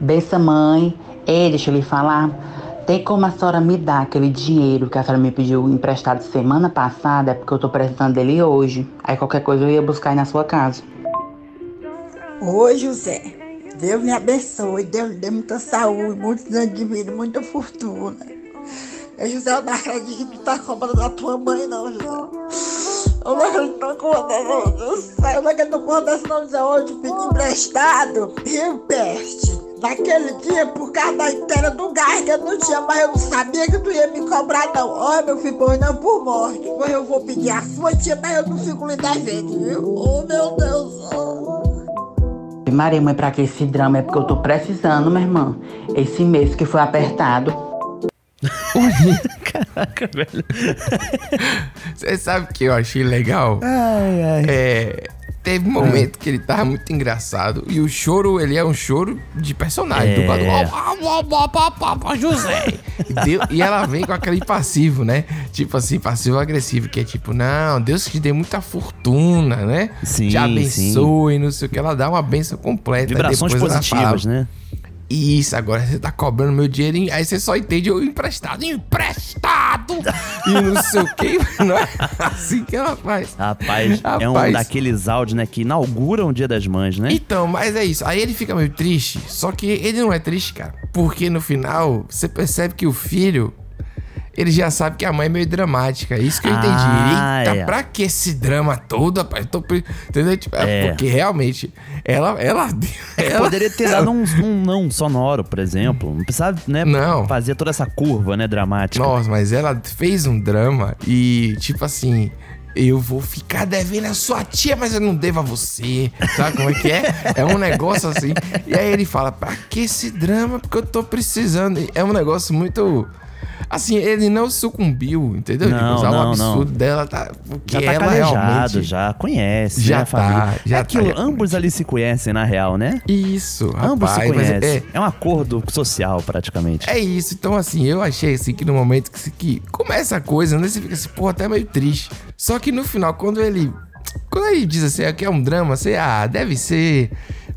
Bença mãe. Ei, deixa eu lhe falar. Tem como a senhora me dar aquele dinheiro que a senhora me pediu emprestado semana passada? É porque eu tô precisando dele hoje. Aí qualquer coisa eu ia buscar aí na sua casa. Oi, José. Deus me abençoe, Deus lhe dê muita saúde, muitos anos de vida, muita fortuna. Eu, José, eu não acredito que tá cobrando da tua mãe, não, José. Eu não acredito com uma dessa, eu não acredito com uma dessa, não, José. Hoje pedi emprestado, Rio Peste. Naquele dia, por causa da inteira do gás que eu não tinha, mas eu não sabia que tu ia me cobrar, não. Olha, meu filho, pois não por morte. Pois eu vou pedir a sua tia, mas eu não fico lhe devendo, viu? Oh, meu Deus. Oh. Maria, mãe, pra que esse drama? É porque eu tô precisando, minha irmã. Esse mês que foi apertado. Caraca, velho. Você sabe o que eu achei legal? Ai, ai. É, teve um momento que ele tava muito engraçado. E o choro, ele é um choro de personagem. É. Do quadro, "Ó, ó, ó, ó, ó, ó, José. E, deu- e ela vem com aquele passivo, né? Tipo assim, passivo-agressivo. Que é tipo, não, Deus te dê muita fortuna, né? Sim, Te abençoe, não sei o que. Ela dá uma benção completa. Vibrações positivas, fala, né? Isso, agora você tá cobrando meu dinheiro, aí você só entende o emprestado. Emprestado! E não sei o que, não é assim que ela faz. Rapaz, é um Rapaz. daqueles áudios, né, que inauguram o Dia das Mães, né? Então, mas é isso. Aí ele fica meio triste, só que ele não é triste, cara. Porque no final, você percebe que o filho, ele já sabe que a mãe é meio dramática. É isso que eu entendi. Ah, Eita, é. pra que esse drama todo, rapaz? Tô Entendeu? Tipo, é. É. porque realmente, ela... ela, ela Poderia ter dado um, um não sonoro, por exemplo. Não precisava, né, Não. fazer toda essa curva, né, dramática. Nossa, mas ela fez um drama e, tipo assim, eu vou ficar devendo a sua tia, mas eu não devo a você. Sabe como é que é? É um negócio assim. E aí ele fala, pra que esse drama? Porque eu tô precisando. É um negócio muito. Assim, ele não sucumbiu, entendeu? Não, Tipo, o não, absurdo dela tá. Porque Já tá ela calejado, realmente. já conhece, Já né, tá, já é aquilo, tá. ambos ali se conhecem, na real, né? Isso, ambos se rapaz. mas conhecem. é, É, um acordo social, praticamente. É isso, então assim, eu achei assim que no momento que, que começa a coisa, né? Você fica assim, pô, até meio triste. Só que no final, quando ele. Quando ele diz assim, que é um drama, você, ah, deve ser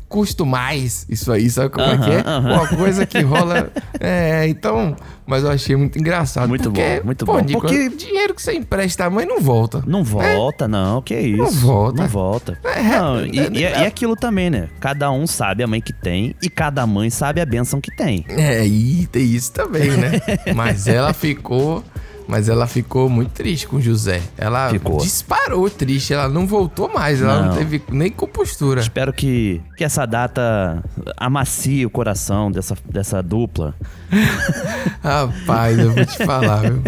custo mais isso aí, sabe como é que é? Aham. Uma coisa que rola. É, então. Mas eu achei muito engraçado. Muito porque, bom, muito pô, bom. Nico, Porque- dinheiro que você empresta à mãe não volta. Não volta, não, que isso. Não volta. Não volta. É, não, e, é, e- é- e aquilo também, né? Cada um sabe a mãe que tem e cada mãe sabe a bênção que tem. É, e tem isso também, né? Mas ela ficou. Mas ela ficou muito triste com o José. Ela Ficou. disparou triste, ela não voltou mais, ela não, Não. teve nem compostura. Espero que, que essa data amacie o coração dessa, dessa dupla. Rapaz, eu vou te falar, viu?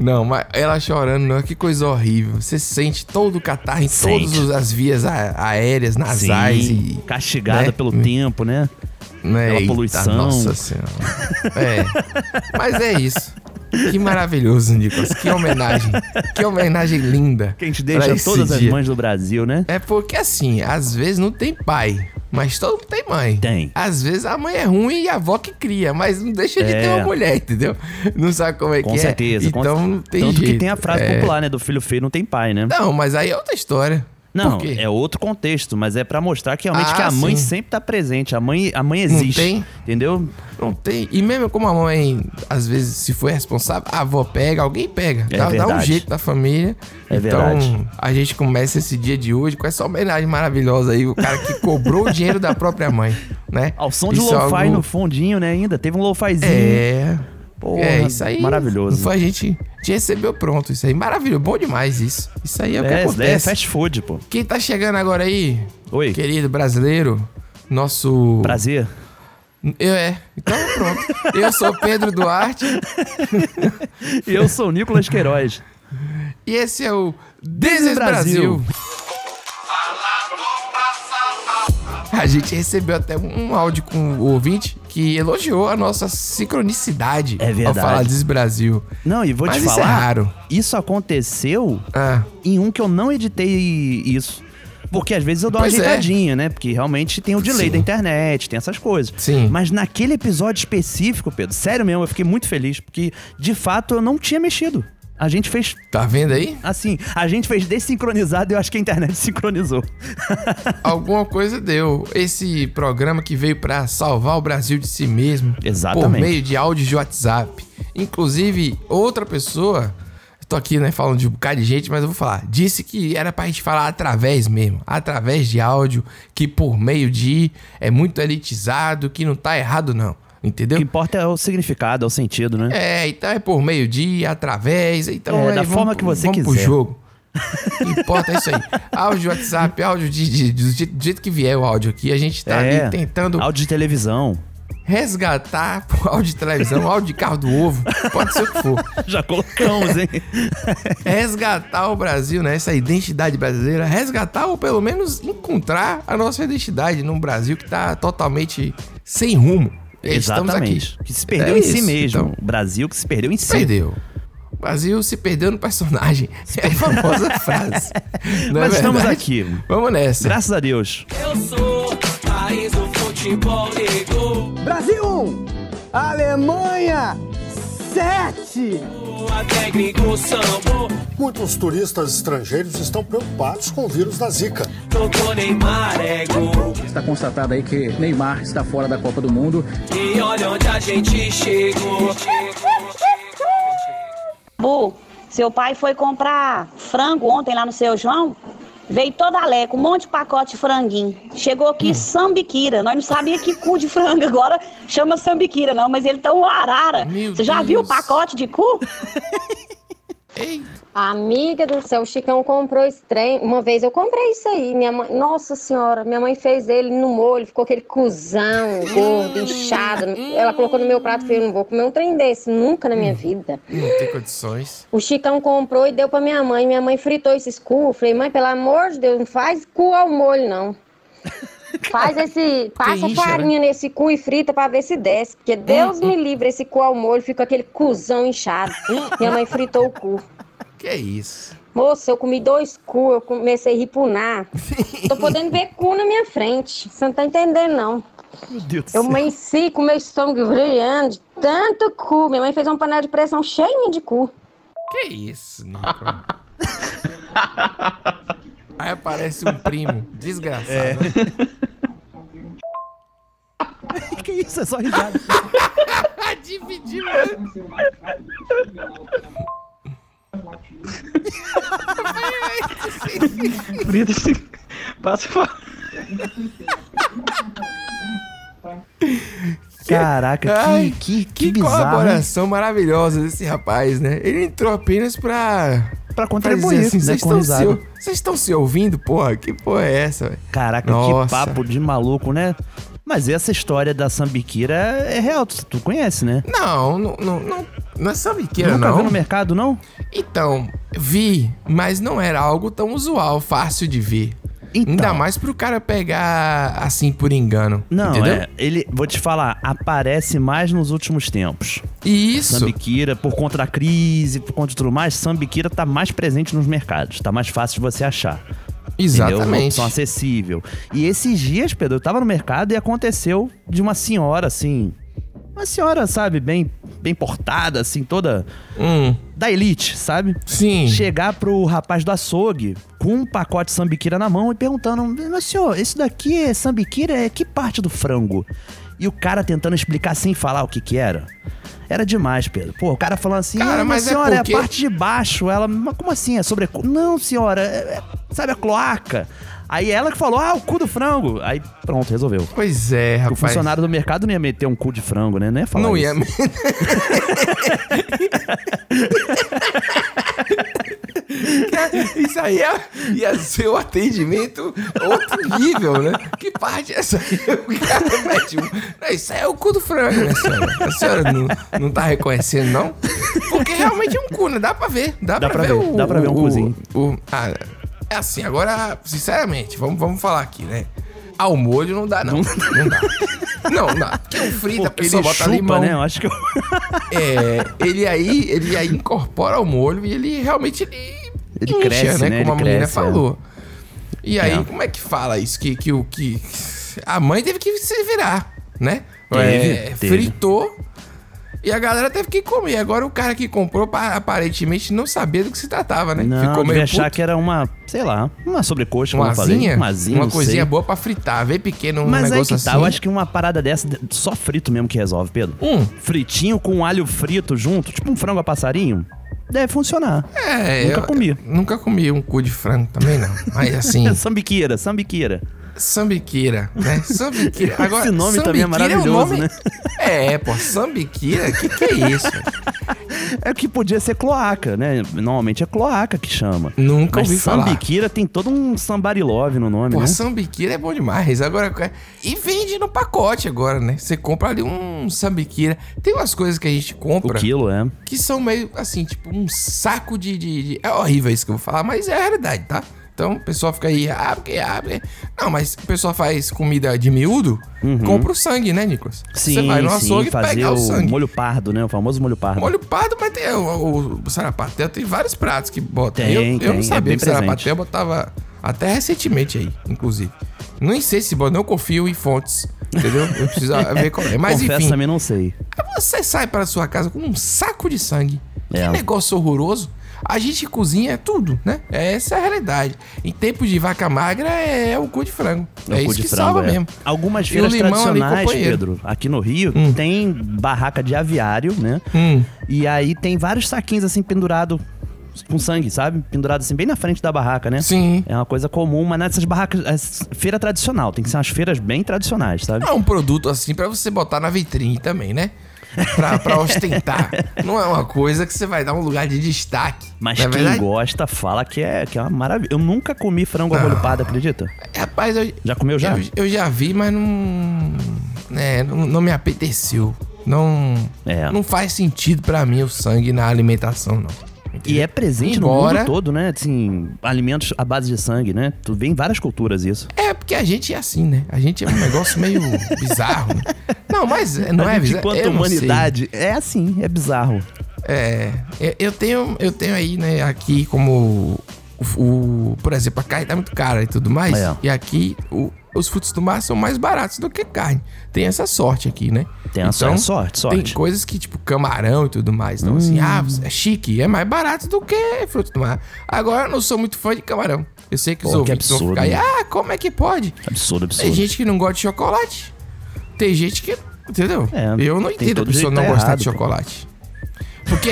Não, mas ela chorando, não, que coisa horrível. Você sente todo o catarro em Sente. todas as vias aéreas, nasais Sim, e. castigada né? pelo tempo, né? né? pela Eita, poluição. Nossa senhora. É. Mas é isso. Que maravilhoso, Nicolas. Que homenagem. Que homenagem linda. Que a gente deixa todas as dia. mães do Brasil, né? É porque assim, às vezes não tem pai, mas todo mundo tem mãe. Tem. Às vezes a mãe é ruim e a avó que cria, mas não deixa de É. ter uma mulher, entendeu? Não sabe como é Com que certeza. é. com- Então não tem Tanto jeito. que tem a frase É. popular, né? Do filho feio não tem pai, né? Não, mas aí é outra história. Não, é outro contexto, mas é pra mostrar que realmente Ah, que a mãe sim. sempre tá presente. A mãe, a mãe existe. tem? Entendeu? Não tem. E mesmo como a mãe, às vezes, se for responsável, a avó pega, alguém pega. É dá, dá um jeito da família. É então, verdade. a gente começa esse dia de hoje com essa homenagem maravilhosa aí. O cara que cobrou o dinheiro da própria mãe, né? Ao som de Isso é lo-fi algo- no fundinho, né? Ainda teve um lo-fizinho. É. Porra, é, isso aí. maravilhoso. Foi a gente. Gente recebeu pronto. Isso aí, maravilhoso. Bom demais isso. Isso aí é, o que É, é acontece. fast food, pô. Quem tá chegando agora aí, Oi. querido brasileiro, nosso. Prazer. Eu é. Então pronto. Eu sou Pedro Duarte E eu sou o Nicolas Queiroz. e esse é o This This is Brasil. Brasil. A gente recebeu até um áudio com o ouvinte que elogiou a nossa sincronicidade É ao verdade. falar This Brasil. Não, e vou Mas te isso falar. é raro. Isso aconteceu Ah, em um que eu não editei isso. Porque às vezes eu dou uma Pois é. ajeitadinha, né? Porque realmente tem o delay Sim. da internet, tem essas coisas. Sim. Mas naquele episódio específico, Pedro, sério mesmo, eu fiquei muito feliz, porque de fato eu não tinha mexido. A gente fez. Tá vendo aí? Assim, a gente fez desincronizado e eu acho que a internet sincronizou. Alguma coisa deu. Esse programa que veio pra salvar o Brasil de si mesmo. Exatamente. Por meio de áudio de WhatsApp. Inclusive, outra pessoa. Tô aqui, né, falando de um bocado de gente, mas eu vou falar. Disse que era pra gente falar através mesmo. Através de áudio, que por meio de. É muito elitizado, que não tá errado, não. O Entendeu? que importa é o significado, é o sentido, né? É, então é por meio de, através, então É, da vamos- forma que você vamos pro quiser. jogo. O que importa é isso aí. Áudio WhatsApp, áudio de, de- do, jeito, do jeito que vier o áudio aqui, a gente tá É, ali tentando Áudio de televisão. resgatar o áudio de televisão, áudio de carro do ovo, pode ser o que for. Já colocamos, hein? Resgatar o Brasil, né? Essa identidade brasileira, resgatar ou pelo menos encontrar a nossa identidade num Brasil que tá totalmente sem rumo. Estamos aqui. Exatamente. Que se perdeu É em si isso, mesmo. então. O Brasil que se perdeu em si. Perdeu. O Brasil se perdeu no personagem. É a famosa frase. Não é Mas estamos verdade? aqui. Vamos nessa. Graças a Deus. Eu sou país do futebol negro. Brasil 1, Alemanha 7. Muitos turistas estrangeiros estão preocupados com o vírus da Zika. É. Está constatado aí que Neymar está fora da Copa do Mundo. E olha onde a gente chegou. Bu, seu pai foi comprar frango ontem lá no seu João. Veio toda leco, um monte de pacote de franguinho. Chegou aqui sambiquira. Nós não sabíamos que cu de frango agora chama sambiquira, não, mas ele tá um arara. Meu Você já viu o pacote de cu? Amiga do céu, o Chicão comprou esse trem. Uma vez eu comprei isso aí. Minha mãe, nossa senhora, minha mãe fez ele no molho, ficou aquele cuzão, gordo, inchado. Ela colocou no meu prato e falei, eu não vou comer um trem desse, nunca na minha vida. Não tem condições. O Chicão comprou e deu pra minha mãe. Minha mãe fritou esses cu. Eu Falei, mãe, pelo amor de Deus, não faz cu ao molho, não. Faz esse. Passa incha, farinha nesse cu e frita pra ver se desce. Porque Deus me livre, esse cu ao molho fica aquele cuzão inchado. Minha mãe fritou o cu. Que é isso? Moça, eu comi dois cu, eu comecei a ripunar. Tô podendo ver cu na minha frente. Você não tá entendendo, não. Meu Deus do Eu amanheci com meu estômago brilhando de tanto cu. Minha mãe fez uma panela de pressão cheinha de cu. Que isso, Nico? Aí aparece um primo desgraçado. É. que isso? É só risada. Dividir, mano. Frita esse. Passa Caraca, Ai, que, que, que, Que bizarro. colaboração maravilhosa desse rapaz, né? Ele entrou apenas pra. Pra pra contribuir, assim, vocês estão se, vocês estão se ouvindo, porra? Que porra é essa, velho? Caraca, Nossa. que papo de maluco, né? Mas essa história da Sambiquira é real, tu, tu conhece, né? Não, não, não, não, não é sambiqueira, Nunca não. viu no mercado, não? Então, vi, mas não era algo tão usual, fácil de ver. Então. Ainda mais pro cara pegar assim por engano. Não, entendeu? é. Ele, vou te falar, aparece mais nos últimos tempos. Isso. Sambiquira, por conta da crise, por conta de tudo mais, Sambiquira tá mais presente nos mercados. Tá mais fácil de você achar. Entendeu? Uma Exatamente. opção acessível. E esses dias, Pedro, eu tava no mercado e aconteceu de uma senhora, assim. Uma senhora, sabe, bem, bem portada, assim, toda Hum, da elite, sabe? sim. Chegar pro rapaz do açougue com um pacote de sambiquira na mão e perguntando: Mas senhor, esse daqui é sambiquira? É que parte do frango? E o cara tentando explicar sem falar o que que era. Era demais, Pedro. Pô, o cara falando assim, Cara, "Ah, mas é senhora, é, porque- a parte de baixo. Ela, mas como assim? É sobre. Não, senhora, é- é- sabe a cloaca? Aí ela que falou, ah, o cu do frango. Aí pronto, resolveu. Pois é, O rapaz. funcionário do mercado não ia meter um cu de frango, né? Não ia falar Não isso. ia. Isso aí ia, ia ser o atendimento outro nível, né? Que parte é essa aí? O cara mete um. Isso aí é o cu do frango, né, senhora? A senhora não, não tá reconhecendo, não? Porque realmente é um cu, né? Dá pra ver. Dá, Dá pra, pra ver, ver, o. dá pra ver um o- cuzinho. o- ah, é assim, agora, sinceramente, vamos, vamos falar aqui, né? Ao molho não dá, não. Não dá. Não, não dá. Porque o frito, a Porque pessoa ele bota chupa, limão. né? Eu acho que eu... É, ele aí, ele aí incorpora o molho e ele realmente ele, Ele incha, cresce, né? Como Ele a menina cresce, é. falou. E aí, É. como é que fala isso? Que, que o que a mãe teve que se virar, né? Teve, É, teve. fritou E a galera teve que comer. Agora o cara que comprou pa- aparentemente não sabia do que se tratava, né? Não, Ficou meio achar que era uma, sei lá, uma sobrecoxa, Uma eu asinha? Uma asinha, Uma coisinha sei. boa pra fritar. Vê pequeno um Mas aí negócio que tá, assim. eu acho que uma parada dessa, só frito mesmo que resolve, Pedro. Hum. Fritinho com alho frito junto, tipo um frango a passarinho, deve funcionar. É, Nunca eu- comi. Nunca comi um cu de frango também, não. Mas assim, sambiqueira, sambiqueira. Sambiqueira, né? Sambiquira. Agora, Esse nome também é o maravilhoso, nome- né? É, pô, sambiquira, que que é isso? É que podia ser cloaca, né? Normalmente é cloaca que chama. Nunca Mas ouvi falar. sambiquira tem todo um sambarilove no nome, Pô, né? sambiquira é bom demais. Agora, e vende no pacote agora, né? Você compra ali um sambiquira. Tem umas coisas que a gente O compra quilo, é. que são meio assim, tipo um saco de, de- de- É horrível isso que eu vou falar, mas é a realidade, tá? Então o pessoal fica aí, ah, porque, ah, porque... Não, mas o pessoal faz comida de miúdo, compra o sangue, né, Nicolas? Uhum. Sim, Você vai no sim, açougue e fazer pega o o sangue. molho pardo, né? O famoso molho pardo. Molho pardo, mas tem o, o, sarapatel, tem vários pratos que bota. Tem, eu, eu tem, não é sabia bem que o sarapatel presente. botava até recentemente aí, inclusive. Nem sei se bota, não confio em fontes, entendeu? Eu preciso ver qual é. Mas Confesso enfim, também não sei. você sai para sua casa com um saco de sangue. É. Que negócio horroroso. A gente cozinha tudo, né? Essa é a realidade. Em tempos de vaca magra é o cu de frango. É, o cu isso de que frango, salva é. mesmo. Algumas o feiras limão ali, tradicionais, companheiro. Pedro, aqui no Rio, Hum. tem barraca de aviário, né? Hum. E aí tem vários saquinhos assim pendurado com sangue, sabe? Pendurado assim bem na frente da barraca, né? Sim. É uma coisa comum, mas nessas barracas, é feira tradicional, tem que ser umas feiras bem tradicionais, sabe? É um produto assim pra você botar na vitrine também, né? Pra, pra ostentar. Não é uma coisa que você vai dar um lugar de destaque. Mas não é quem verdade? gosta fala que é, que é uma maravilha. Eu nunca comi frango pardo, acredita? Rapaz, eu, Já comeu já? eu, eu já vi, mas não. Né, não, não me apeteceu. Não. É. Não faz sentido pra mim o sangue na alimentação, não. E é presente no Embora- mundo todo, né? Assim, alimentos à base de sangue, né? Tu vê em várias culturas isso. É, porque a gente é assim, né? A gente é um negócio meio bizarro. Né? Não, mas é- não a é bizarro. enquanto sei. humanidade, é assim, é bizarro. É, eu- eu tenho, eu tenho aí, né, aqui como o, o- por exemplo, a carne tá muito cara e tudo mais. É. E aqui o- os frutos do mar são mais baratos do que carne. Tem essa sorte aqui, né? Tem a então, sorte, sorte. Tem coisas que, tipo, camarão e tudo mais. Então, assim, ah, é chique, é mais barato do que fruto do mar. Agora, eu não sou muito fã de camarão. Eu sei que os Pô, que ouvintes vão absurdo, ficar aí, ah, como é que pode? Absurdo, Tem absurdo. gente que não gosta de chocolate. Tem gente que. Entendeu? É, eu não tem entendo a pessoa jeito não tá gostar errado, de chocolate. Porque,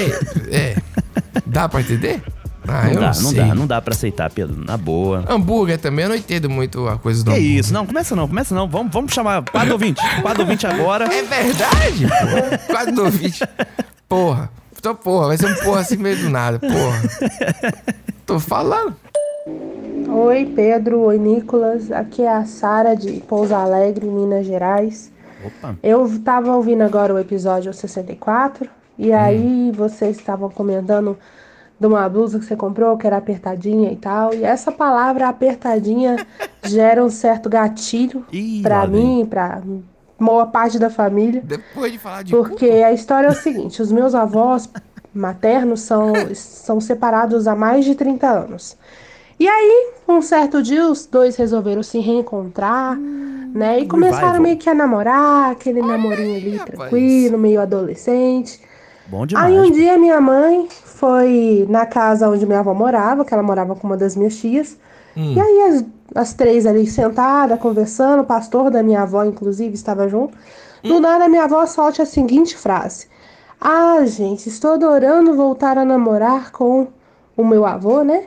é. Dá pra entender? Ah, não eu dá, não, não dá, não dá pra aceitar, Pedro. Na boa. Hambúrguer também, eu não entendo muito a coisa do Que hambúrguer. isso? Não, começa não, começa não. Vamos, vamos chamar quadro ouvinte. Quadro ouvinte agora. É verdade. Quase do ouvinte. Porra. Então, porra, vai ser um porra assim meio do nada, porra. Tô falando. Oi, Pedro. Oi, Nicolas. Aqui é a Sara de Pouso Alegre, Minas Gerais. Opa. Eu tava ouvindo agora o episódio 64 e aí vocês estavam comentando de uma blusa que você comprou que era apertadinha e tal. E essa palavra apertadinha gera um certo gatilho vem. mim, pra boa parte da família. Depois de falar de Porque a história é o seguinte: os meus avós maternos são, são separados há mais de 30 anos. E aí, um certo dia, os dois resolveram se reencontrar, né? E começaram revival. meio que a namorar, aquele namorinho ali rapaz. tranquilo, meio adolescente. Bom demais. Aí um dia minha mãe foi na casa onde minha avó morava, que ela morava com uma das minhas tias. Hum. E aí as, as três ali sentadas, conversando, o pastor da minha avó, inclusive, estava junto. Do nada minha avó solta a seguinte frase. Ah, gente, estou adorando voltar a namorar com o meu avô, né?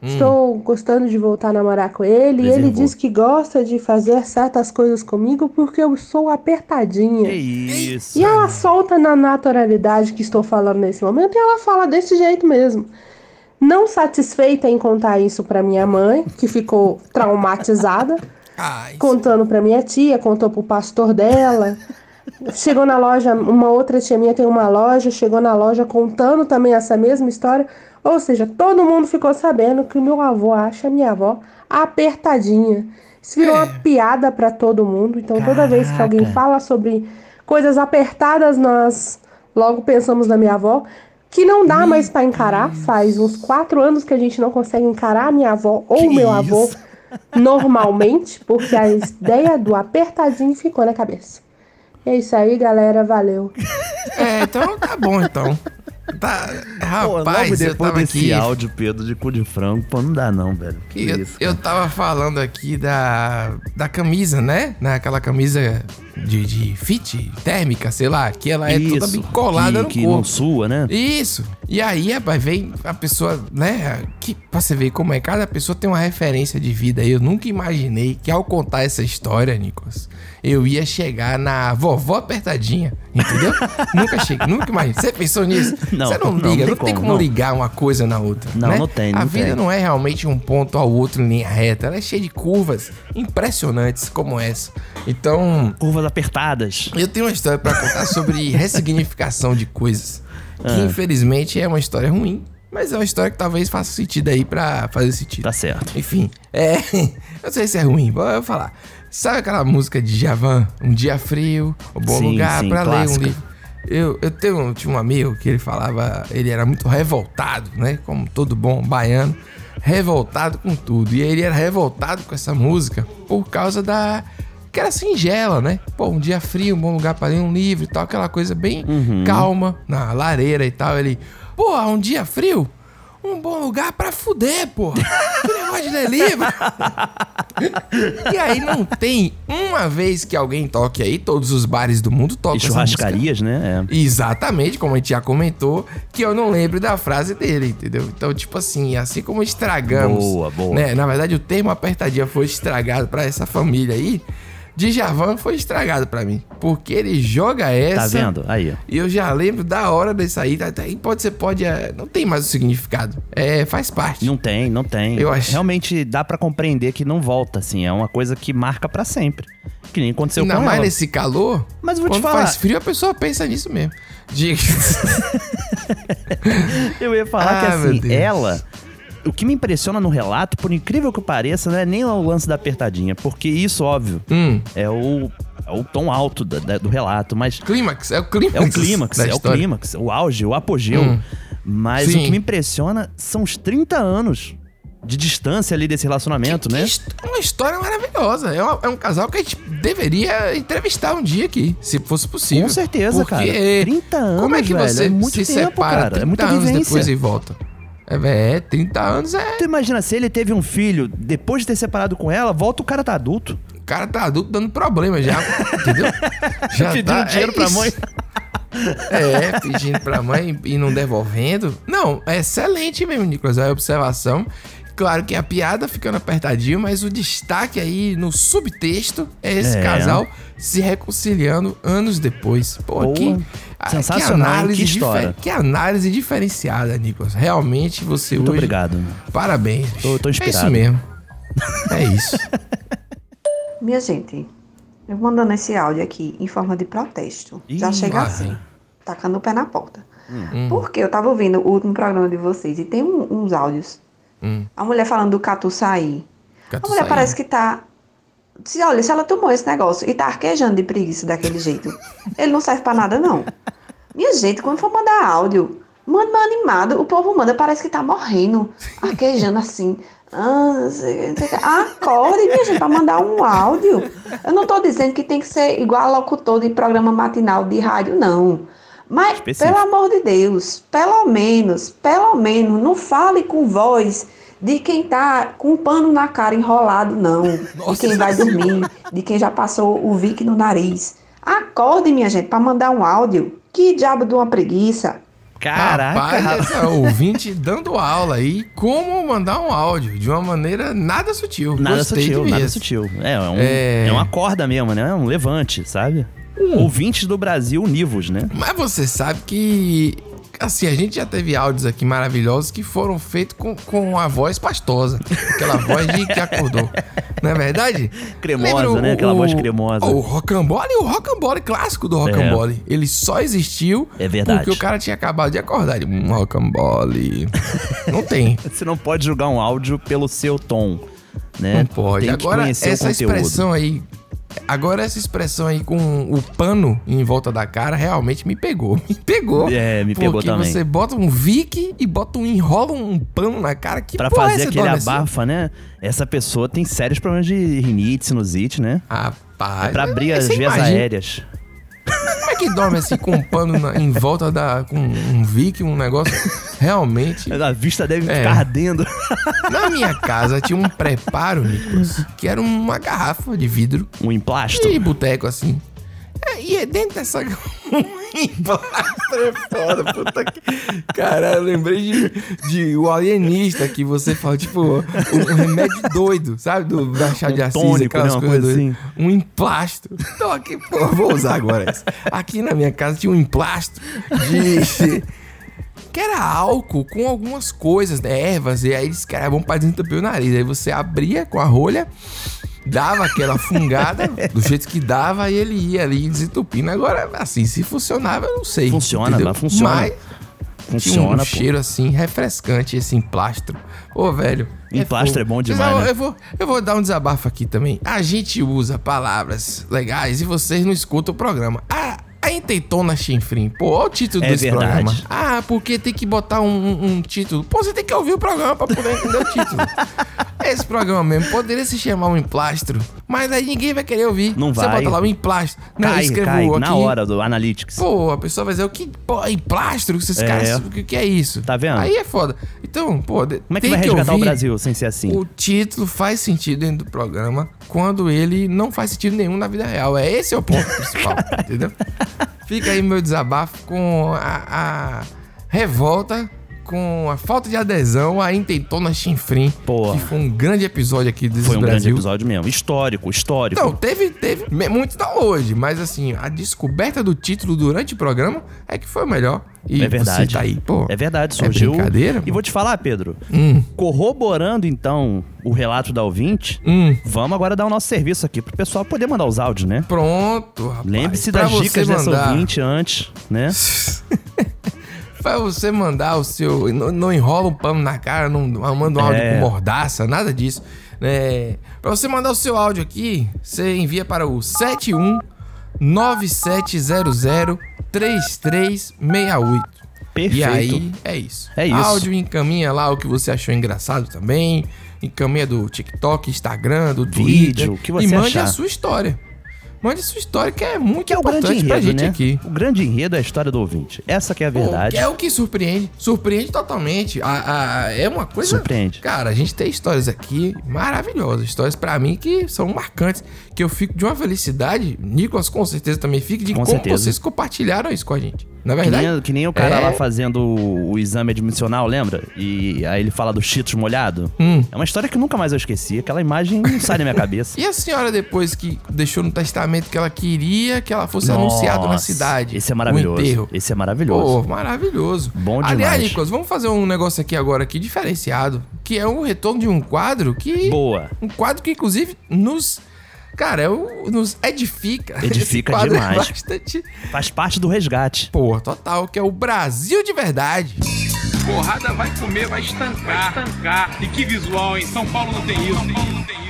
Estou gostando de voltar a namorar com ele. E ele diz que gosta de fazer certas coisas comigo porque eu sou apertadinha. Que isso? E ela solta na naturalidade que estou falando nesse momento e ela fala desse jeito mesmo. Não satisfeita em contar isso para minha mãe, que ficou traumatizada, Ai, contando para minha tia, contou pro pastor dela. Chegou na loja, uma outra tia minha tem uma loja, chegou na loja contando também essa mesma história. Ou seja, todo mundo ficou sabendo que o meu avô acha a minha avó apertadinha. Isso virou uma piada para todo mundo. Então, toda vez que alguém Caraca. fala sobre coisas apertadas, nós logo pensamos na minha avó. Que não dá mais para encarar. Faz uns quatro anos que a gente não consegue encarar a minha avó ou o meu avô isso? normalmente, porque a ideia do apertadinho ficou na cabeça. É isso aí, galera. Valeu. É, então tá bom, então. Tá, Pô, rapaz, eu depois tava desse aqui... áudio, Pedro, de cu de frango, pô, não dá não, velho. Que Eu, isso, eu tava falando aqui da, da camisa, né? Naquela camisa de, de fit, térmica, sei lá, que ela é toda bem colada que, no que corpo. não sua, né? Isso. E aí, rapaz, vem a pessoa, né? Que, pra você ver como é, cada pessoa tem uma referência de vida. Eu nunca imaginei que ao contar essa história, Nicolas, eu ia chegar na vovó apertadinha, entendeu? nunca cheguei, nunca imaginei. Você pensou nisso? Não, Você não liga, não não, tem como, como não. ligar uma coisa na outra. Não, né? não tem, A não vida tem. não é realmente um ponto ao outro em linha reta. Ela é cheia de curvas impressionantes como essa. Então. Curvas apertadas. Eu tenho uma história pra contar sobre ressignificação de coisas. Que Ah. infelizmente é uma história ruim. Mas é uma história que talvez faça sentido aí pra fazer sentido. Tá certo. Enfim, é. Eu não sei se é ruim, vou falar. Sabe aquela música de Javan? Um dia frio, um bom Sim, lugar sim, pra ler um livro. Eu, eu tenho, tinha um amigo que ele falava, ele era muito revoltado, né? Como todo bom baiano, revoltado com tudo. E ele era revoltado com essa música por causa da. Que era singela, né? Pô, um dia frio, um bom lugar pra ler um livro e tal, aquela coisa bem Uhum. calma, na lareira e tal. Ele, pô, um dia frio, um bom lugar pra fuder, pô. Que negócio de ler livro. E aí não tem uma vez que alguém toque aí, todos os bares do mundo tocam E churrascarias, né? É. Exatamente, como a gente já comentou, que eu não lembro da frase dele, entendeu? Então, tipo assim, assim como estragamos. Boa, boa. Né? Na verdade, o termo apertadinha foi estragado pra essa família aí. Djavan foi estragado pra mim. Porque ele joga essa. Tá vendo? Aí, ó. E eu já lembro da hora desse aí. tá- tá- E pode ser, pode. é, Não tem mais o significado. É, faz parte. Não tem, não tem. Eu acho- Realmente dá pra compreender que não volta, assim. É uma coisa que marca pra sempre. Que nem aconteceu Ainda com mais ela. nesse calor. Mas vou te quando falar- faz frio, a pessoa pensa nisso mesmo. Diga. Eu ia falar que Ah, meu assim, ela. O que me impressiona no relato, por incrível que pareça, não é nem o lance da apertadinha, porque isso, óbvio, Hum. é o, é o tom alto da- da- do relato, mas. Clímax, é o clímax. É o clímax, é o história. clímax, o auge, o apogeu. Hum. Mas Sim. o que me impressiona são os 30 anos de distância ali desse relacionamento, né? É uma história maravilhosa. É, uma- é um casal que a gente deveria entrevistar um dia aqui, se fosse possível. Com certeza, Porque cara. 30 anos, Como é que velho, você é muito se tempo, separa cara. 30 É muita anos vivência. depois e volta? É, é, 30 anos é... Tu imagina, se ele teve um filho, depois de ter separado com ela, volta o cara tá adulto. O cara tá adulto dando problema já, entendeu? Já Pedindo dinheiro pra isso. mãe. É, pedindo pra mãe e não devolvendo. Não, é excelente mesmo, Nicolas, a observação. Claro que a piada ficando apertadinho, mas o destaque aí no subtexto é esse É. casal se reconciliando anos depois. Pô, Boa. que, ah, Sensacional? Que difer- história. Que análise diferenciada, Nicolas. Realmente você Muito hoje... obrigado. Parabéns. Tô- tô É inspirado. isso mesmo. É isso. Minha gente, eu vou mandando esse áudio aqui em forma de protesto. Já Ih, chega lá assim, tacando o pé na porta. Hum. Porque eu tava ouvindo o último programa de vocês e tem um- uns áudios. Hum. A mulher falando do catuçaí. A Catuçaí. mulher parece que tá. Se, olha, se ela tomou esse negócio e tá arquejando de preguiça daquele jeito, ele não serve pra nada, não. Minha gente, quando for mandar áudio, manda animado. O povo manda, parece que tá morrendo, arquejando assim. Ah. Acorde, minha gente, pra mandar um áudio. Eu não tô dizendo que tem que ser igual a locutor de programa matinal de rádio, não. Mas, Específico. pelo amor de Deus, pelo menos, pelo menos, não fale com voz de quem tá com um pano na cara enrolado, não. De quem vai dormir, de quem já passou o Vic no nariz. Acorde, minha gente, pra mandar um áudio. Que diabo de uma preguiça. Caraca, Rapaz, essa ouvinte dando aula aí como mandar um áudio de uma maneira nada sutil. Nada Gostei sutil, nada sutil. É, é, um, É. é uma corda mesmo, né? É um levante, sabe? Hum. Ouvintes do Brasil univos, né? Mas você sabe que. Assim, a gente já teve áudios aqui maravilhosos que foram feitos com, com a voz pastosa. Aquela voz de que acordou. Não é verdade? Cremosa, Lembra né? Aquela voz cremosa. O rocambole, o rocambole clássico do rocambole. Ele só existiu É verdade. porque o cara tinha acabado de acordar. Ele, Um rocambole. Não tem. Você não pode julgar um áudio pelo seu tom, né? Não pode. Agora, essa o expressão aí. Agora, essa expressão aí com o pano em volta da cara realmente me pegou. Me pegou. É, me pegou porque também. você bota um Vic e bota um enrola um pano na cara. Que Pra é fazer essa, aquele abafa, né? Essa pessoa tem sérios problemas de rinite, sinusite, né? Rapaz. É pra abrir aí as vias imagina. aéreas. Como é que dorme assim com um pano na- em volta da. com um Vic, um negócio realmente. A vista deve É. ficar ardendo. Na minha casa tinha um preparo, Nicolas, que era uma garrafa de vidro. Um emplastro? De boteco, assim. É, e é dentro dessa. Um emplastro é foda, puta que. Cara, eu lembrei de, de o alienista que você fala, tipo, um, remédio doido, sabe? Do, da chá de Um assis, tônico, aquelas né? Coisas coisa doidas. Um emplastro. Então aqui, pô, eu vou usar agora essa. Aqui na minha casa tinha um emplastro de. Que era álcool com algumas coisas, né, ervas, e aí eles que era bom pra desentupir o nariz. Aí você abria com a rolha, dava aquela fungada, do jeito que dava, e ele ia ali desentupindo. Agora, assim, se funcionava, eu não sei. Funciona, entendeu? mas funciona. Mas tinha Funciona, um pô. cheiro assim, refrescante, esse emplastro. Ô, velho. Emplastro fogo. é bom demais, eu, né? eu vou, eu vou dar um desabafo aqui também. A gente usa palavras legais e vocês não escutam o programa. A, a Intentona Chinfrim, pô, olha o título É desse verdade. programa. Ah, porque tem que botar um, um- um título. Pô, você tem que ouvir o programa pra poder entender o título. Esse programa mesmo poderia se chamar um emplastro, mas aí ninguém vai querer ouvir. Não Você vai. bota lá um emplastro. Não, Cai, escrevo cai, aqui. na hora do Analytics. Pô, a pessoa vai dizer, o que, pô, emplastro? Esses É. caras, o que, que é isso? Tá vendo? Aí é foda. Então, pô, Como é que vai resgatar o. Brasil sem ser assim? O título faz sentido dentro do programa quando ele não faz sentido nenhum na vida real. É esse é o ponto principal, entendeu? Fica aí meu desabafo com a, a revolta, com a falta de adesão à Intentona Chinfrim, que foi um grande episódio aqui desse Foi um Brasil. grande episódio mesmo. Histórico, histórico. Então, teve, teve. Muitos não hoje, mas assim, a descoberta do título durante o programa é que foi o melhor. E é verdade. Tá aí, pô. É verdade, é surgiu. brincadeira? E vou te falar, Pedro. Hum. Corroborando então o relato da ouvinte, Hum. vamos agora dar o nosso serviço aqui pro pessoal poder mandar os áudios, né? Pronto, rapaz. Lembre-se das dicas dessa mandar- ouvinte antes, né? Pra você mandar o seu. Não, não enrola um pano na cara, não não manda um áudio É. com mordaça, nada disso. É, pra você mandar o seu áudio aqui, você envia para o 71 9700 3368. Perfeito. E aí, é isso. É isso. Áudio encaminha lá o que você achou engraçado também. Encaminha do TikTok, Instagram, do Vídeo, Twitter. o que você E mande achar. a sua história. Mande sua história, que é muito Que é o grande importante pra enredo, gente né? aqui. O grande enredo é a história do ouvinte. Essa que é a verdade. Pô, É o que surpreende. Surpreende totalmente. A- a- é uma coisa. Surpreende. Cara, a gente tem histórias aqui maravilhosas. Histórias pra mim que são marcantes. Que eu fico de uma felicidade. Nicolas com certeza também fica de Com como certeza. vocês compartilharam isso com a gente. Na Que verdade. nem, que nem o cara É. lá fazendo o, o exame admissional, lembra? E aí ele fala do Cheetos molhado. Hum. É uma história que nunca mais eu esqueci. Aquela imagem não sai da minha cabeça. E a senhora, depois que deixou no testamento que ela queria que ela fosse anunciada na Nossa, cidade? Esse é o maravilhoso. enterro. Esse é maravilhoso. Pô, maravilhoso. Bom Aliás, demais. Nicolas, vamos fazer um negócio aqui agora aqui diferenciado, que é o retorno de um quadro que Boa. um quadro que inclusive nos cara, é o- nos edifica. Edifica É demais. bastante, Faz parte do resgate. pô, total, que é o Brasil de verdade. Porrada vai comer, vai estancar. Vai estancar. E que visual, hein? São Paulo não tem isso.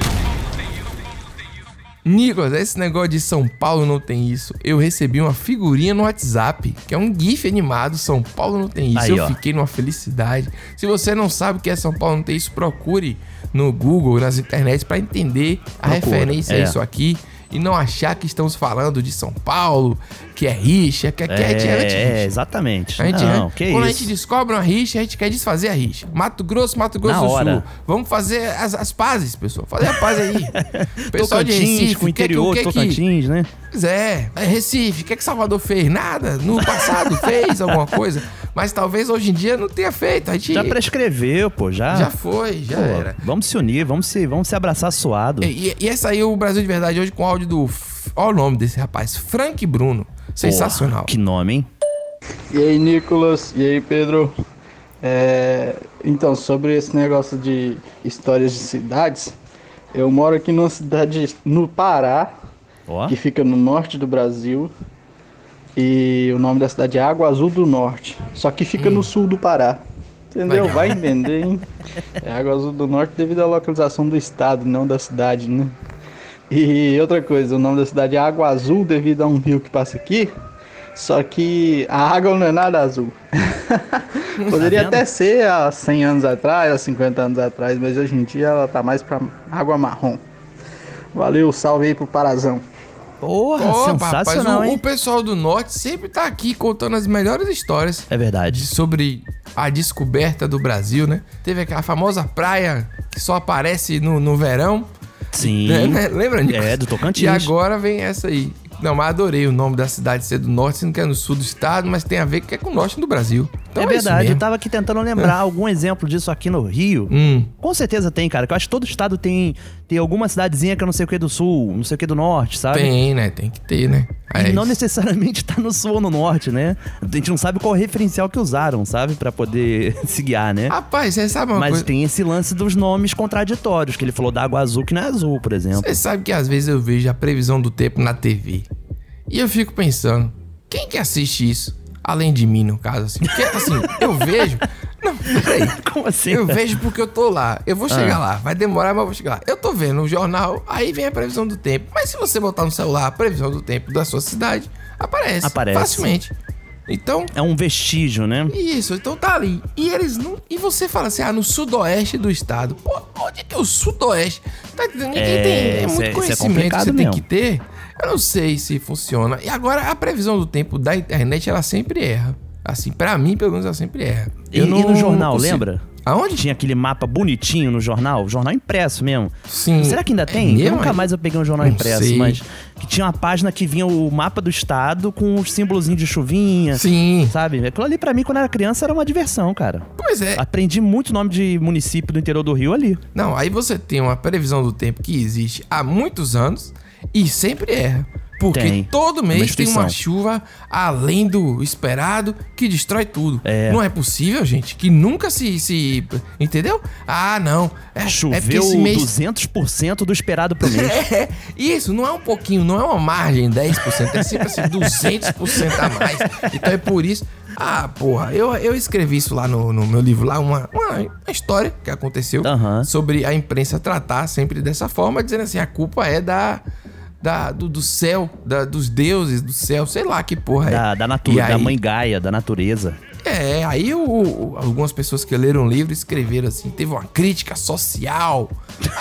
Nicolas, esse negócio de São Paulo não tem isso. Eu recebi uma figurinha no WhatsApp, que é um GIF animado. São Paulo não tem isso. Aí, eu ó. fiquei numa felicidade. Se você não sabe o que é São Paulo não tem isso, procure no Google, nas internets, pra entender a Procura, referência a é. isso aqui. E não achar que estamos falando de São Paulo, que é rixa, que, que a gente é É, anti-rixa. exatamente. A gente, não, que Quando a isso. gente descobre uma rixa, a gente quer desfazer a rixa. Mato Grosso, Mato Grosso Na do hora. Sul. Vamos fazer as, as pazes, pessoal. Fazer a paz aí. Pessoal de Tocantins, Recife, com o quer que- interior quer de que- Tocantins, né? Pois é, é Recife, o que, é que Salvador fez? Nada. No passado fez alguma coisa, mas talvez hoje em dia não tenha feito. A gente Já prescreveu, pô, já. Já foi, já Pô, era. Vamos se unir, vamos se, vamos se abraçar suado. E, e essa aí, o Brasil de Verdade, hoje com o áudio do. Olha o nome desse rapaz, Frank Bruno. Sensacional. Porra, que nome, hein? E aí, Nicolas? E aí, Pedro? É, então, sobre esse negócio de histórias de cidades, eu moro aqui numa cidade no Pará, Ó. que fica no norte do Brasil. E o nome da cidade é Água Azul do Norte. Só que fica no sul do Pará. Entendeu? Legal. Vai entender, hein? É Água Azul do Norte devido à localização do estado, não da cidade, né? E outra coisa, o nome da cidade é Água Azul devido a um rio que passa aqui. Só que a água não é nada azul. Poderia vendo? até ser há 100 anos atrás, há 50 anos atrás, mas hoje em dia ela tá mais pra água marrom. Valeu, salve aí pro Parazão. Porra, Pô, sensacional, rapaz, o, hein? o pessoal do norte sempre tá aqui contando as melhores histórias. É verdade. Sobre a descoberta do Brasil, né? Teve aquela famosa praia que só aparece no, no verão. Sim. Né, né? Lembra, Nico? É, do Tocantins. E agora vem essa aí. Não, mas adorei o nome da cidade ser do norte, sendo que é no sul do estado, mas tem a ver que é com o norte do Brasil. Então é é, verdade, eu tava aqui tentando lembrar algum exemplo disso aqui no Rio. Hum. Com certeza tem, cara. Que eu acho que todo estado tem, tem alguma cidadezinha que eu não sei o que do sul, não sei o que do norte, sabe? Tem, né? Tem que ter, né? E É não isso. necessariamente tá no sul ou no norte, né? A gente não sabe qual referencial que usaram, sabe? Pra poder se guiar, né? Rapaz, você sabe uma Mas coisa? tem esse lance dos nomes contraditórios, que ele falou da água azul que não é azul, por exemplo. Você sabe que às vezes eu vejo a previsão do tempo na TV. E eu fico pensando, quem que assiste isso? Além de mim, no caso, assim. Porque, assim, eu vejo. Não, peraí. Como assim? Eu vejo porque eu tô lá. Eu vou chegar Ah. lá. Vai demorar, mas eu vou chegar lá. Eu tô vendo o jornal, aí vem a previsão do tempo. Mas se você botar no celular a previsão do tempo da sua cidade, aparece. Aparece. Facilmente. Então. É um vestígio, né? Isso, então tá ali. E eles não. E você fala assim, ah, no sudoeste do estado. Pô, onde é que é o sudoeste? Tá? Ninguém É, tem. É é- muito isso é conhecimento que complicado você mesmo. tem que ter. Eu não sei se funciona. E agora a previsão do tempo da internet, ela sempre erra. Assim, pra mim, pelo menos, ela sempre erra. E, e no jornal, lembra? Aonde? Tinha aquele mapa bonitinho no jornal, jornal impresso mesmo. Sim. Será que ainda É tem? mesmo, Nunca mas- mais eu peguei um jornal Não impresso, sei. mas que tinha uma página que vinha o mapa do estado com os símbolozinhos de chuvinha. Sim. Sabe? Aquilo ali pra mim, quando eu era criança, era uma diversão, cara. Pois é. Aprendi muito nome de município do interior do Rio ali. Não, aí você tem uma previsão do tempo que existe há muitos anos e sempre erra. Porque Tem. todo mês tem uma chuva além do esperado que destrói tudo. É. Não é possível, gente, que nunca se. se entendeu? Ah, não. É, é Choveu esse mês. 200% do esperado pro mês. É, isso, não é um pouquinho, não é uma margem 10%, é sempre assim, 200% a mais. Então é por isso. Ah, porra, eu, eu escrevi isso lá no, no meu livro, lá, uma, uma, uma história que aconteceu sobre a imprensa tratar sempre dessa forma, dizendo assim: a culpa é da. Da, do, do céu, da, dos deuses do céu, sei lá que porra é. Da, da E natureza, da mãe Gaia, da natureza. é, aí o- o- algumas pessoas que leram o livro escreveram assim, teve uma crítica social.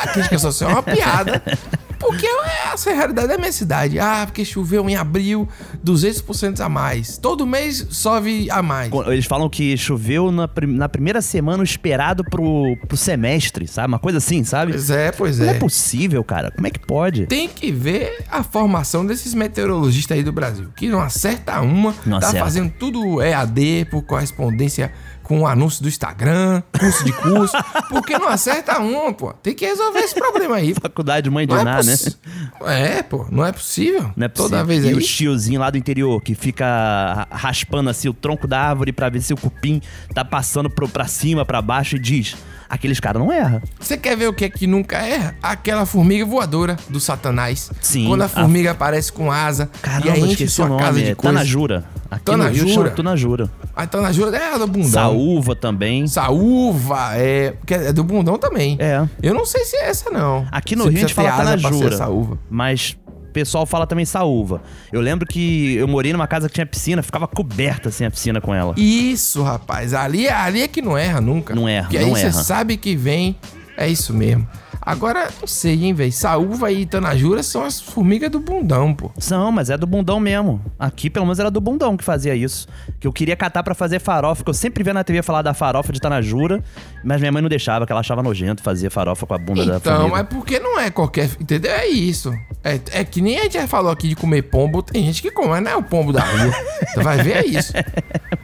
A crítica social é uma piada. Porque é essa é a realidade da minha cidade. Ah, porque choveu em abril 200% a mais. Todo mês chove a mais. Eles falam que choveu na, prim- na primeira semana esperado pro, pro semestre, sabe? Uma coisa assim, sabe? Pois é, pois Não é. é possível, cara. Como é que pode? Tem que ver a formação desses meteorologistas aí do Brasil. Que não acerta uma, Não tá acerta. fazendo tudo EAD por correspondência com o anúncio do Instagram, curso de curso. porque não acerta uma, pô. Tem que resolver esse problema aí. Faculdade Mãe de Não é Ná, né? possi- É, pô, não é possível. Não é possível. Toda vez e aí. o tiozinho lá do interior que fica ra- raspando assim o tronco da árvore pra ver se o cupim tá passando pro, pra cima, pra baixo e diz: aqueles caras não erram. Você quer ver o que é que nunca erra? Aquela formiga voadora do Satanás. Sim, Quando a a- formiga aparece com asa Caramba, e aí enche sua nome. casa de é coisa. Tanajura. Aqui Tanajura? chama Tanajura. A Tanajura é a do bundão. Saúva também. Saúva, é. Porque é do bundão também. É. Eu não sei se é essa, não. Aqui no Você Rio a gente fala Tanajura. saúva. Mas pessoal fala também saúva. Eu lembro que eu morei numa casa que tinha piscina, ficava coberta assim a piscina com ela. Isso, rapaz. Ali, ali é que não erra nunca. Não erra, Porque aí não você erra. sabe que vem. É isso mesmo. Agora, não sei, hein, velho. Saúva e Tanajura são as formigas do bundão, pô. São, mas é do bundão mesmo. Aqui, pelo menos, era do bundão que fazia isso. Que eu queria catar pra fazer farofa, que eu sempre via na TV falar da farofa de Tanajura, mas minha mãe não deixava, que ela achava nojento fazer farofa com a bunda da Então, formiga. mas porque não é qualquer. Entendeu? É isso. É, é que nem a gente já falou aqui de comer pombo. Tem gente que come, mas não é o pombo da rua. Você vai ver, é isso.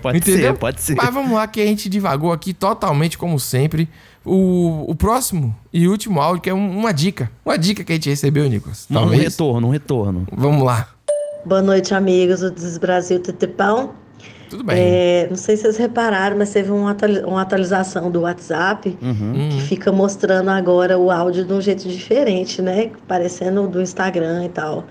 Pode Entendeu? ser, pode ser. Mas vamos lá, que a gente divagou aqui totalmente, como sempre. O, o próximo e último áudio, que é um- uma dica. Uma dica que a gente recebeu, Nicolas. Um Talvez. retorno, um retorno. Vamos lá. Boa noite, amigos do Desbrasil Tetepão. Tudo bem. É, não sei se vocês repararam, mas teve uma, atuali- uma atualização do WhatsApp Uhum. que fica mostrando agora o áudio de um jeito diferente, né? Parecendo do Instagram e tal.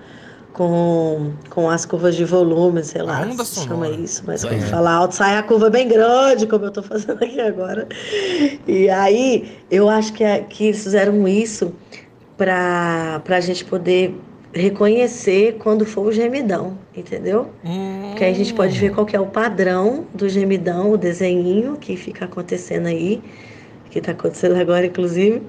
Com, com as curvas de volume, sei lá, se chama isso. Mas É. quando fala alto, sai a curva bem grande, como eu tô fazendo aqui agora. E aí, eu acho que, é- que eles fizeram isso para a gente poder reconhecer quando for o gemidão, entendeu? Que aí a gente pode ver qual que é o padrão do gemidão, o desenhinho que fica acontecendo aí, que tá acontecendo agora, inclusive.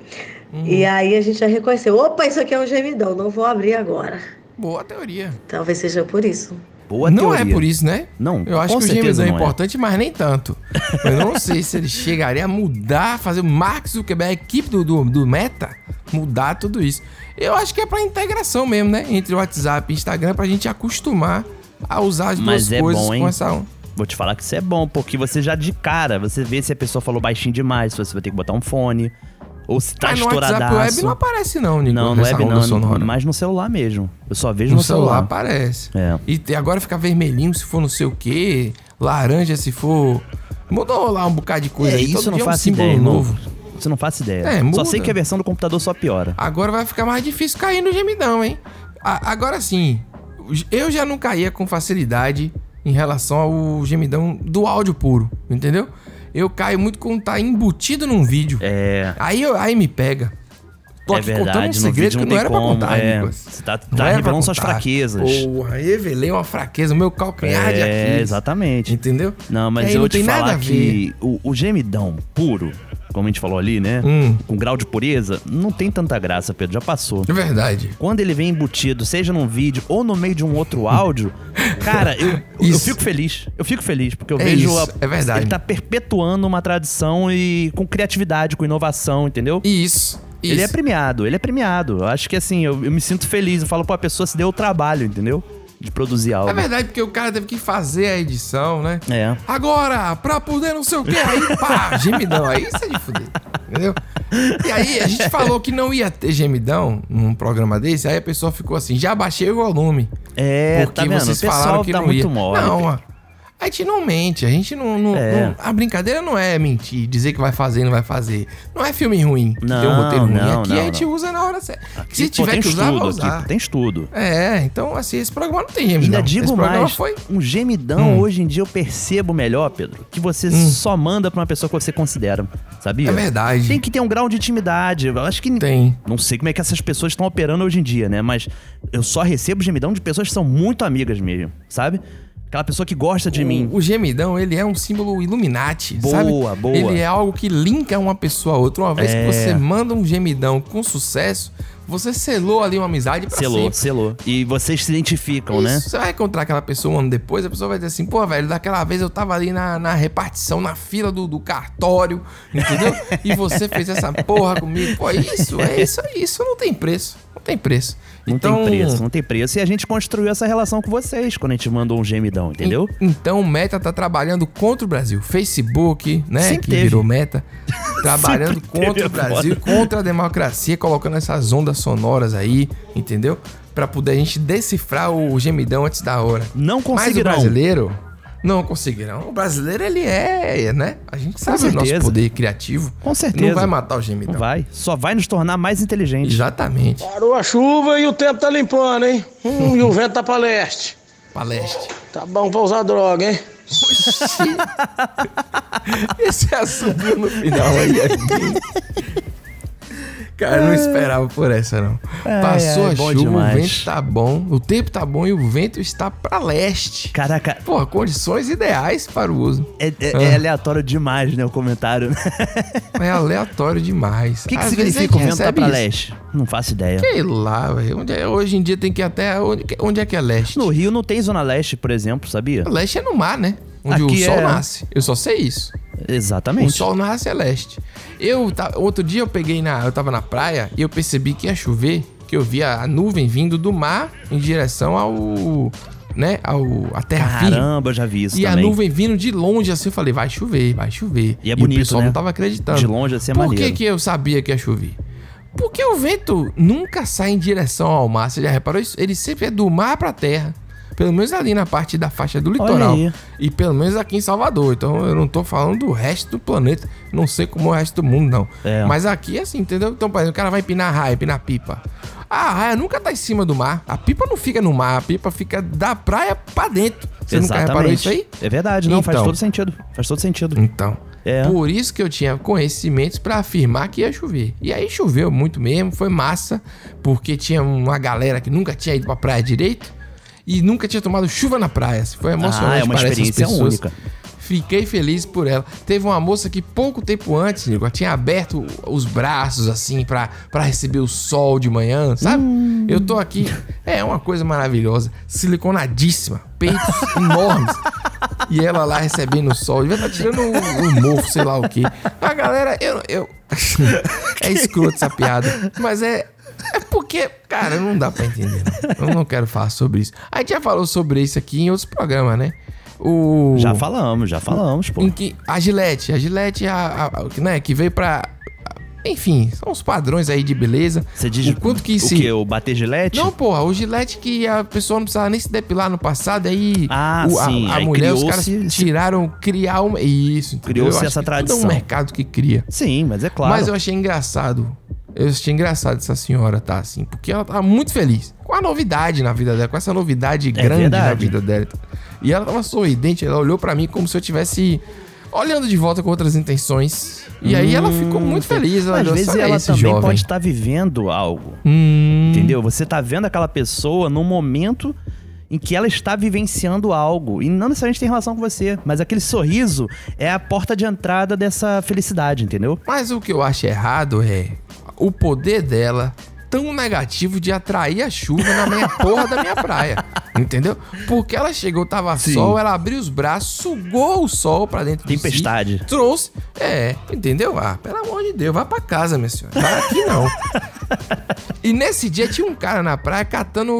E aí a gente já reconheceu, opa, isso aqui é um gemidão, não vou abrir agora. Boa teoria. Talvez seja por isso. Boa não teoria. é por isso, né? Não, Eu acho que o gemidão é é. importante, mas nem tanto. Eu não sei se ele chegaria a mudar, fazer o Mark Zuckerberg, a equipe do, do, do Meta, mudar tudo isso. Eu acho que é pra integração mesmo, né? Entre o WhatsApp e Instagram, pra gente acostumar a usar as Mas duas é coisas bom, hein? com essa... Vou te falar que isso é bom, porque você já de cara, você vê se a pessoa falou baixinho demais, se você vai ter que botar um fone. Ou se tá Mas no estouradaço. WhatsApp Web não aparece não, Nico, Não, no web não, sonora. mas no celular mesmo. Eu só vejo No no, celular aparece. É. E agora fica vermelhinho se for não sei o quê, laranja se for... Mudou lá um bocado de coisa É, aí. isso todo não dia é um ideia, novo. Você não faço ideia. É, Só muda. sei que a versão do computador só piora. Agora vai ficar mais difícil cair no gemidão, hein? A- agora sim, eu já não caía com facilidade em relação ao gemidão do áudio puro, entendeu? Eu caio muito quando tá embutido num vídeo. É. Aí, eu- aí me pega. Tô é aqui contando um verdade, segredo que não não era pra como. contar, é. Nicolas. Você tá, Não tá era pra revelando suas fraquezas. Porra, revelei uma fraqueza, o meu calcanhar de É, Aquiles. exatamente. Entendeu? Não, mas eu não te falar que o, o gemidão puro, como a gente falou ali, né? Hum. Com grau de pureza, não tem tanta graça, Pedro. Já passou. É verdade. Quando ele vem embutido, seja num vídeo ou no meio de um outro áudio, cara, eu, eu Isso. fico feliz. Eu fico feliz, porque eu É vejo. isso, a- é verdade. Ele tá perpetuando uma tradição e com criatividade, com inovação, entendeu? Isso. Ele é isso. premiado, ele é premiado. Eu acho que assim, eu, eu me sinto feliz. Eu falo, pô, a pessoa se deu o trabalho, entendeu? De produzir algo. É verdade, porque o cara teve que fazer a edição, né? É. Agora, pra poder não sei o quê, aí pá, gemidão, aí isso é de fuder, entendeu? E aí a gente falou que não ia ter gemidão num programa desse, aí a pessoa ficou assim, já baixei o volume. É, porque tá vocês falaram que tá não muito ia. mole. Não, a gente não mente, a gente não, não- É. não- A brincadeira não é mentir, dizer que vai fazer e não vai fazer. Não é filme ruim, que tem um Não, roteiro ruim. não, Aqui não, a gente não. usa na hora certa. Aqui, Se pô, tiver tem que usar, vai usar. aqui tem estudo. É, então assim, esse programa não tem gemidão. Ainda digo esse mais, foi um gemidão Hum. hoje em dia eu percebo melhor, Pedro, que você só manda pra uma pessoa que você considera, sabia? É verdade. Tem que ter um grau de intimidade. Eu acho que tem. Não sei como é que essas pessoas estão operando hoje em dia, né? Mas eu só recebo gemidão de pessoas que são muito amigas mesmo, sabe? Aquela pessoa que gosta de mim. O gemidão, ele é um símbolo Illuminati, Boa, sabe? boa. Ele é algo que linka uma pessoa a outra. Uma vez É. que você manda um gemidão com sucesso, você selou ali uma amizade pra Selou, sempre. selou. E vocês se identificam, né? Isso, Você vai encontrar aquela pessoa um ano depois, a pessoa vai dizer assim, pô, velho, daquela vez eu tava ali na, na repartição, na fila do, do cartório, entendeu? e você fez essa porra comigo. Pô, isso, é isso, isso não tem preço. Tem preço. Não então, tem preço, não tem preço. E a gente construiu essa relação com vocês quando a gente mandou um gemidão, entendeu? Então o Meta tá trabalhando contra o Brasil. Facebook, né, Sempre que teve. virou Meta, trabalhando contra o Brasil, contra a democracia, colocando essas ondas sonoras aí, entendeu? Pra poder a gente decifrar o gemidão antes da hora. Não Mas o conseguirão. brasileiro não conseguirão. O brasileiro ele é, né? A gente sabe o nosso poder criativo. Com certeza. Não vai matar o gemidão. Não vai. Só vai nos tornar mais inteligentes. Exatamente. Parou a chuva e o tempo tá limpando, hein? Hum, e o vento tá pra leste. Pra leste. Tá bom pra usar droga, hein? Esse assobio no final aí. aí. Cara, eu não esperava por essa, não. Ai, Passou ai, a bom chuva, demais. o vento tá bom, o tempo tá bom e o vento está pra leste. Caraca. Pô, condições ideais para o uso. É, é- Ah. é aleatório demais, né? O comentário. É aleatório demais. O que, que Às a significa o vento tá pra isso. leste? Não faço ideia. Sei lá, velho. É- Hoje em dia tem que ir até. Onde, onde é que é leste? No Rio não tem zona leste, por exemplo, sabia? Leste é no mar, né? Onde Aqui o sol é- nasce. Eu só sei isso. Exatamente. O sol nasce é leste. Eu, outro dia eu peguei na. Eu tava na praia e eu percebi que ia chover, que eu via a nuvem vindo do mar em direção ao. né? Ao, a terra firme. Caramba, eu já vi isso E a também. nuvem vindo de longe assim, eu falei, vai chover, vai chover. E é bonito, o pessoal né? não tava acreditando. De longe assim é Por que, maneiro. que eu sabia que ia chover? Porque o vento nunca sai em direção ao mar. Você já reparou isso? Ele sempre é do mar pra terra. Pelo menos ali na parte da faixa do litoral. E pelo menos aqui em Salvador. Então eu não tô falando do resto do planeta. Não sei como é o resto do mundo, não. É. Mas aqui é assim, entendeu? Então, por exemplo, o cara vai empinar raia, empinar pipa. A raia nunca tá em cima do mar. A pipa não fica no mar. A pipa fica da praia pra dentro. Você nunca reparou isso aí? É verdade, não, faz Então. todo sentido. Faz todo sentido. Então. É. Por isso que eu tinha conhecimentos pra afirmar que ia chover. E aí choveu muito mesmo, foi massa, porque tinha uma galera que nunca tinha ido pra praia direito e nunca tinha tomado chuva na praia. Foi emocionante. Ah, é uma parece, as experiência pessoas única. Fiquei feliz por ela. Teve uma moça que pouco tempo antes, Nico, tinha aberto os braços assim pra, pra receber o sol de manhã, sabe? Eu tô aqui. É uma coisa maravilhosa. Siliconadíssima. Peitos enormes. E ela lá recebendo o sol. Devia estar tirando um, um mofo, sei lá o quê. A galera, eu. eu... é escroto essa piada. Mas é. É porque, cara, não dá pra entender. Não. Eu não quero falar sobre isso. A gente já falou sobre isso aqui em outros programas, né? O... Já falamos, já falamos, pô. Em que a Gillette, a Gillette, a, a- a- né, que veio pra. Enfim, são os padrões aí de beleza. Você diz o quanto que o se. quê? O bater gilete? Não, porra, o Gillette que a pessoa não precisava nem se depilar no passado, aí Ah, o- a, sim, a aí mulher, os caras tiraram, criar uma. Isso, entendeu? Criou-se essa tradição. É um mercado que cria. Sim, mas é claro. Mas eu achei engraçado. Eu achei engraçado essa senhora tá assim, porque ela tava muito feliz com a novidade na vida dela, com essa novidade grande na É verdade. vida dela. E ela tava sorridente, ela olhou pra mim como se eu tivesse olhando de volta com outras intenções. E aí ela ficou muito feliz. Ela Às vezes "Olha ela também jovem." pode estar vivendo algo. Hum. Entendeu? Você tá vendo aquela pessoa num momento em que ela está vivenciando algo. E não necessariamente tem relação com você. Mas aquele sorriso é a porta de entrada dessa felicidade, entendeu? Mas o que eu acho errado é o poder dela tão negativo de atrair a chuva na minha porra da minha praia. Entendeu? Porque ela chegou, tava Sim. sol, ela abriu os braços, sugou o sol pra dentro Tempestade. de si, trouxe. É, entendeu? Ah, pelo amor de Deus, vai pra casa, minha senhora. Vai aqui não. E nesse dia tinha um cara na praia catando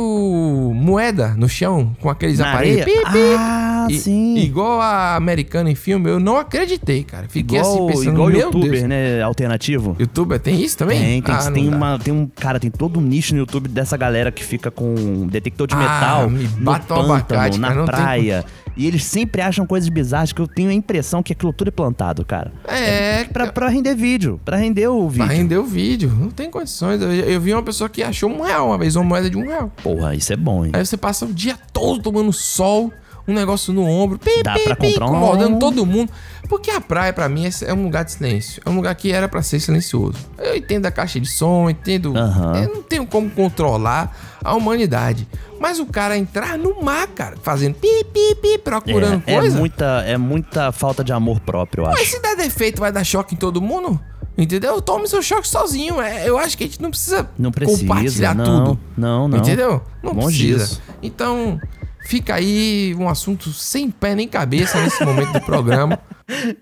moeda no chão com aqueles Na aparelhos. Pi, pi. Ah, E- sim. Igual a americana em filme, eu não acreditei, cara. Fiquei igual assim pensando, igual youtuber, Deus. né? Alternativo. Youtuber tem isso também? Tem, tem, Ah, tem uma, tem um. Cara, tem todo um nicho no YouTube dessa galera que fica com detector de Ah, metal me no pântano, abacate, na não tem praia. E eles sempre acham coisas bizarras que eu tenho a impressão que aquilo tudo é plantado, cara. É, Pra, pra render vídeo. Pra render o vídeo. Pra render o vídeo. Não tem condições. Eu, eu vi uma pessoa que achou um real uma vez, uma moeda de um real. Porra, isso é bom, hein? Aí você passa o dia todo tomando sol, um negócio no ombro, pi, Dá pi, pra pi, comprar um- incomodando todo mundo. Porque a praia, pra mim, é é um lugar de silêncio. É um lugar que era pra ser silencioso. Eu entendo a caixa de som, entendo. Aham. Eu não tenho como controlar a humanidade. Mas o cara entrar no mar, cara, fazendo pi, pi, pi, procurando é, é coisa. muita, é muita falta de amor próprio, eu Mas acho. se der defeito, vai dar choque em todo mundo? Entendeu? Tome seu choque sozinho. É, eu acho que a gente não precisa, Não precisa, compartilhar não, tudo. não, não. Entendeu? Não Longe precisa. disso. Então, fica aí um assunto sem pé nem cabeça nesse momento do programa.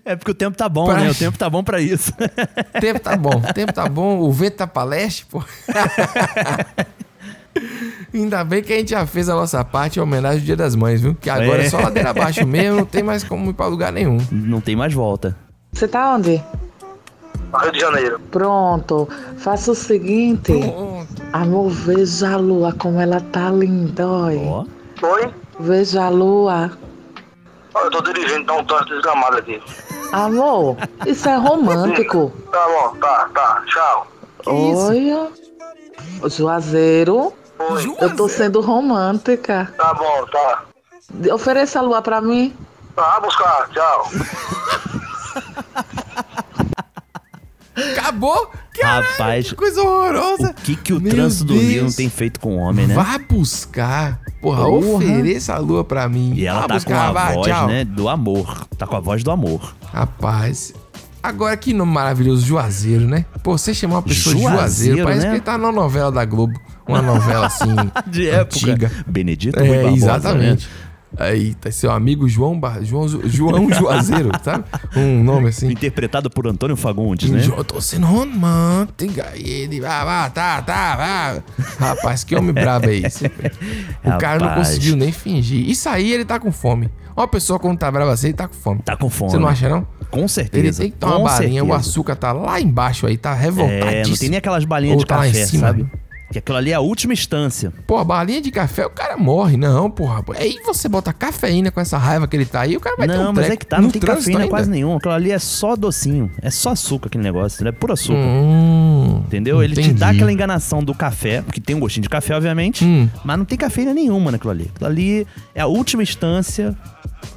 É porque o tempo tá bom, Pra- né? O tempo tá bom pra isso. O tempo tá bom, o tempo tá bom, o vento tá pra leste, pô. Ainda bem que a gente já fez a nossa parte em homenagem ao Dia das Mães, viu? Que agora é, É. só ladeira abaixo mesmo, não tem mais como ir pra lugar nenhum. Não tem mais volta. Você tá onde? Rio de Janeiro. Pronto. Faça o seguinte. Amor, veja a lua como ela tá linda, olha. Oi? Veja a lua. Eu tô dirigindo, tá um trânsito desgramado aqui. Amor, isso é romântico. Tá bom, tá, tá. Tchau. Olha. Juazeiro. Oi. Eu tô sendo romântica. Tá bom, tá. Ofereça a lua pra mim. Tá, buscar. Tchau. Acabou? Rapaz, Que coisa horrorosa. o que, que o Meu trânsito do Rio não Deus. tem feito com o homem, né? Vá buscar. Porra, Porra. ofereça a lua pra mim. E ela Vá tá buscar, com a vai, voz, tchau. né? Do amor. Tá com a voz do amor. Rapaz. Agora que nome maravilhoso, Juazeiro, né? Pô, você chamar uma pessoa de Juazeiro, Juazeiro, parece né? que ele tá numa novela da Globo. Uma novela assim, De época. antiga. Benedito Rui É, Barbosa, exatamente. Aí, tá seu amigo João, Bar... João, João Juazeiro, sabe? Um nome assim. Interpretado por Antônio Fagundes, né? Eu tô sendo romântica. E ele, vai, tá, tá. Rapaz, que homem brabo é esse? O cara não conseguiu nem fingir. Isso aí, ele tá com fome. Uma pessoa quando tá brava assim, ele tá com fome. Tá com fome. Você não acha, não? Com certeza. Ele tem que tomar uma balinha, o certeza. açúcar tá lá embaixo aí, tá revoltadíssimo. É, não tem nem aquelas balinhas Ou de tá lá em café, cima. sabe? Que aquilo ali é a última instância. Pô, a balinha de café, o cara morre. Não, porra. Aí você bota cafeína com essa raiva que ele tá aí, o cara vai ter não, um mas treco é que tá, não tem cafeína ainda. quase nenhum. Aquilo ali é só docinho. É só açúcar aquele negócio, é puro açúcar. Hum, Entendeu? Ele te entendi. dá aquela enganação do café, porque tem um gostinho de café, obviamente, Hum. mas não tem cafeína nenhuma naquilo ali. Aquilo ali é a última instância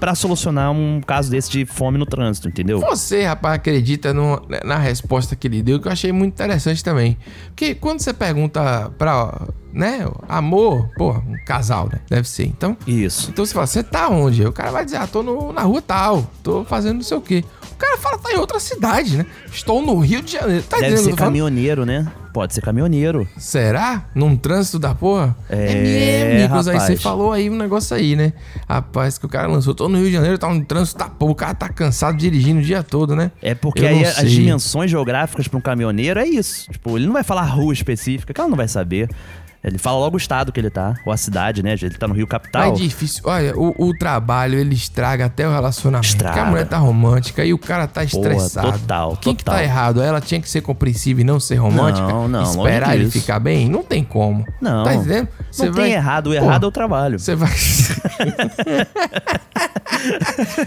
pra solucionar um caso desse de fome no trânsito, entendeu? Você, rapaz, acredita no- na resposta que ele deu, que eu achei muito interessante também. Porque quando você pergunta pra, né? Amor, pô, um casal, né? Deve ser. Então, Isso. então você fala, você tá onde? O cara vai dizer, ah, tô no- na rua tal, tô fazendo não sei o quê. O cara fala, tá em outra cidade, né? Estou no Rio de Janeiro. Tá Deve entendendo o ser falando? caminhoneiro, né? Pode ser caminhoneiro. Será? Num trânsito da porra? É, Nicolas, aí rapaz. você falou aí um negócio aí, né? Rapaz, que o cara lançou. Tô no Rio de Janeiro, tá no trânsito da porra. O cara tá cansado dirigindo o dia todo, né? É porque Eu aí as dimensões geográficas para um caminhoneiro é isso. Tipo, ele não vai falar rua específica, que ela não vai saber. Ele fala logo o estado que ele tá, ou a cidade, né? Ele tá no Rio Capital. é difícil. Olha, o, o trabalho, ele estraga até o relacionamento. Estraga. Porque a mulher tá romântica e o cara tá estressado. total, Quem que total. tá errado? Ela tinha que ser compreensiva e não ser romântica? Não, não, Esperar ele disso. ficar bem? Não tem como. Não. Tá entendendo? Não tem errado, o errado é o trabalho. Você vai.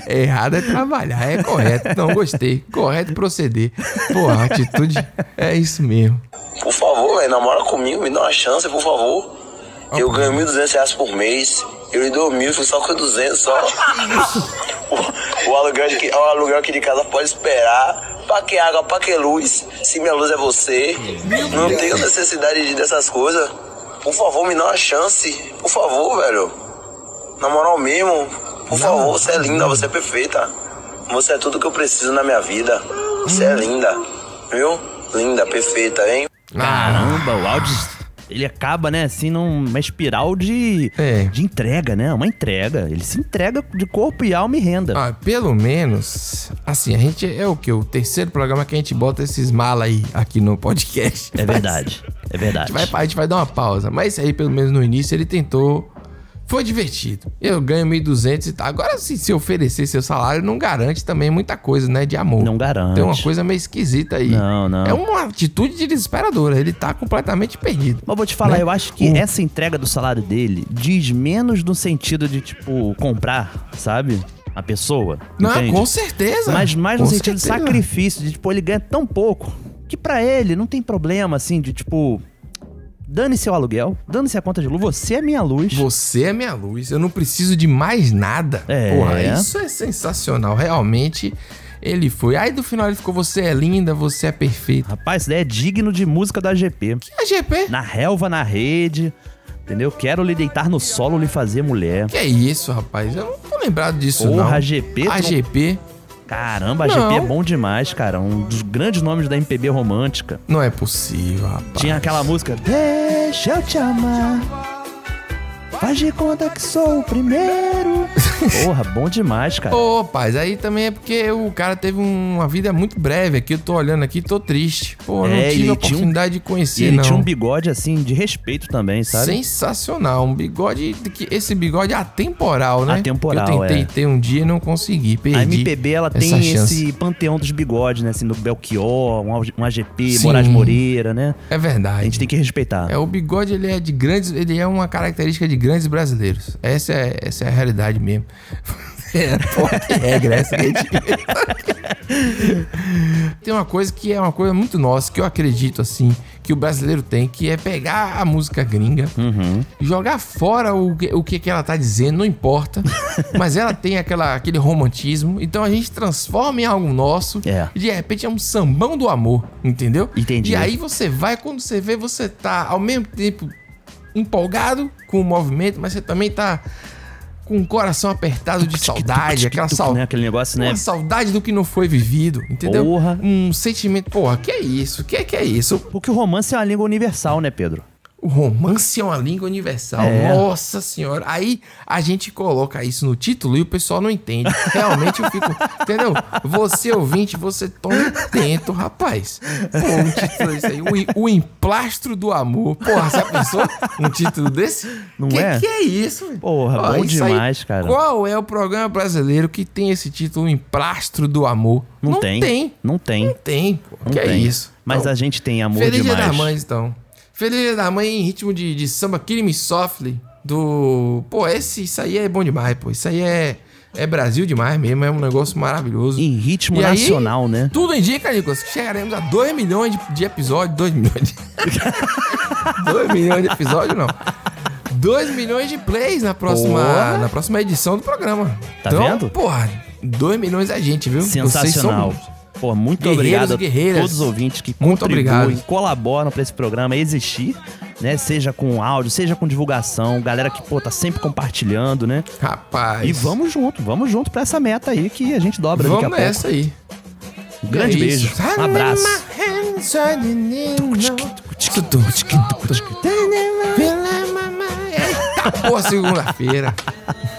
Errado é trabalhar, é correto. Não, gostei. Correto proceder. Pô, a atitude é isso mesmo. Por favor, velho, namora comigo, me dá uma chance, por favor. Eu ganho 1.200 reais por mês. Eu lhe dou mil, fico só com 200 só. o, o, aluguel aqui, o aluguel aqui de casa pode esperar. Pra que água, pra que luz? Se minha luz é você. Não tenho necessidade de- dessas coisas. Por favor, me dá uma chance. Por favor, velho. Na moral mesmo. Por favor, você é linda, você é perfeita. Você é tudo que eu preciso na minha vida. Você é linda. Viu? Linda, perfeita, hein? Caramba, o áudio. Ele acaba, né, assim, numa espiral de, É. de entrega, né? Uma entrega. Ele se entrega de corpo e alma e renda. Ah, pelo menos, assim, a gente é o que? O terceiro programa que a gente bota esses malas aí aqui no podcast. É verdade. É A verdade. gente, vai, a gente vai dar uma pausa. Mas aí, pelo menos no início, ele tentou. Foi divertido. Eu ganho 1.200 e tal. Agora, se, se oferecer seu salário, não garante também muita coisa, né? De amor. Não garante. Tem uma coisa meio esquisita aí. Não, não. É uma atitude de desesperadora. Ele tá completamente perdido. Mas vou te falar, né? eu acho que O- essa entrega do salário dele diz menos no sentido de, tipo, comprar, sabe? A pessoa. Não, entende? com certeza. Mas mais no Com sentido de certeza. sacrifício, de, tipo, ele ganha tão pouco que pra ele não tem problema, assim, de, tipo, dane seu aluguel, dane-se a conta de luz, você é minha luz. Você é minha luz. Eu não preciso de mais nada. É. Porra, isso é sensacional. Realmente, ele foi. Aí do final ele ficou: Você é linda, você é perfeita. Rapaz, isso daí é digno de música da GP. Que é GP? Na relva, na rede, entendeu? Quero lhe deitar no solo, lhe fazer mulher. Que é isso, rapaz? Eu não tô lembrado disso, não. Porra, a GP. A GP. Caramba, a Não. GP é bom demais, cara. Um dos grandes nomes da MPB romântica. Não é possível, rapaz. Tinha aquela música Deixa eu te amar Faz de conta que sou o primeiro Porra, bom demais, cara Ô, rapaz, aí também é porque o cara teve uma vida muito breve aqui. Eu tô olhando aqui, tô triste. Pô, não É, tive ele a tinha um- oportunidade de conhecer, ele não. tinha um bigode, assim, de respeito também, sabe? Sensacional, um bigode, que esse bigode é atemporal, né? Atemporal, Eu tentei é. ter um dia e não consegui, perdi A MPB, ela tem chance. esse panteão dos bigodes, né? Assim, do Belchior, um, um AGP, Sim. Moraes Moreira, né? É verdade. A gente tem que respeitar. É, o bigode, ele é de grandes, ele é uma característica de grandes brasileiros. Essa é, essa é a realidade mesmo. É, porra, que regra essa que a gente Tem uma coisa que é uma coisa muito nossa, que eu acredito, assim, que o brasileiro tem, que é pegar a música gringa, Uhum. jogar fora o que, o que que ela tá dizendo, não importa, mas ela tem aquela, aquele romantismo, então a gente transforma em algo nosso, É. e de repente é um sambão do amor, entendeu? Entendi. E aí você vai, quando você vê, você tá ao mesmo tempo empolgado com o movimento, mas você também tá com o coração apertado de saudade, aquela saudade. né? Aquele negócio, né? Uma saudade do que não foi vivido, entendeu? Porra. Um sentimento, porra, que é isso? Que que é isso? Porque o romance é uma língua universal, né, Pedro? O romance é uma língua universal. É. Nossa senhora. Aí a gente coloca isso no título e o pessoal não entende. Realmente eu fico. entendeu? Você ouvinte, você toma atento, rapaz. Pô, um título desse aí. O, o emplastro do amor. Porra, você pensou? Um título desse? Não que, é? Que é isso? Porra, Ó, bom isso aí- demais, cara. Qual é o programa brasileiro que tem esse título, o emplastro do amor? Não, tem. tem. Não tem. Não tem, pô. Não que é tem. isso? Mas Então, a gente tem amor Feliz demais. Dia das Mães, então. Feliz Dia das Mães em ritmo de, de samba Kill Me Softly, do... Pô, esse, isso aí é bom demais, pô. Isso aí é, é Brasil demais mesmo, é um negócio maravilhoso. Em ritmo E aí, nacional, né? Tudo indica, Nicolas, que chegaremos a 2 milhões de, de episódios. 2 milhões de... 2 milhões de episódios, não. 2 milhões de plays na próxima, Porra. na próxima edição do programa. Tá então, vendo? Porra, 2 milhões é gente, viu? Sensacional. Vocês são Pô, muito guerreiros obrigado a todos os ouvintes que Muito contribuem, obrigado. colaboram pra esse programa existir. né? Seja com áudio, seja com divulgação, galera que, pô, tá sempre compartilhando, né? Rapaz. E vamos junto, vamos junto pra essa meta aí que a gente dobra Vamos daqui a pouco. nessa aí. Um grande É beijo, um abraço. Eita, porra, segunda-feira.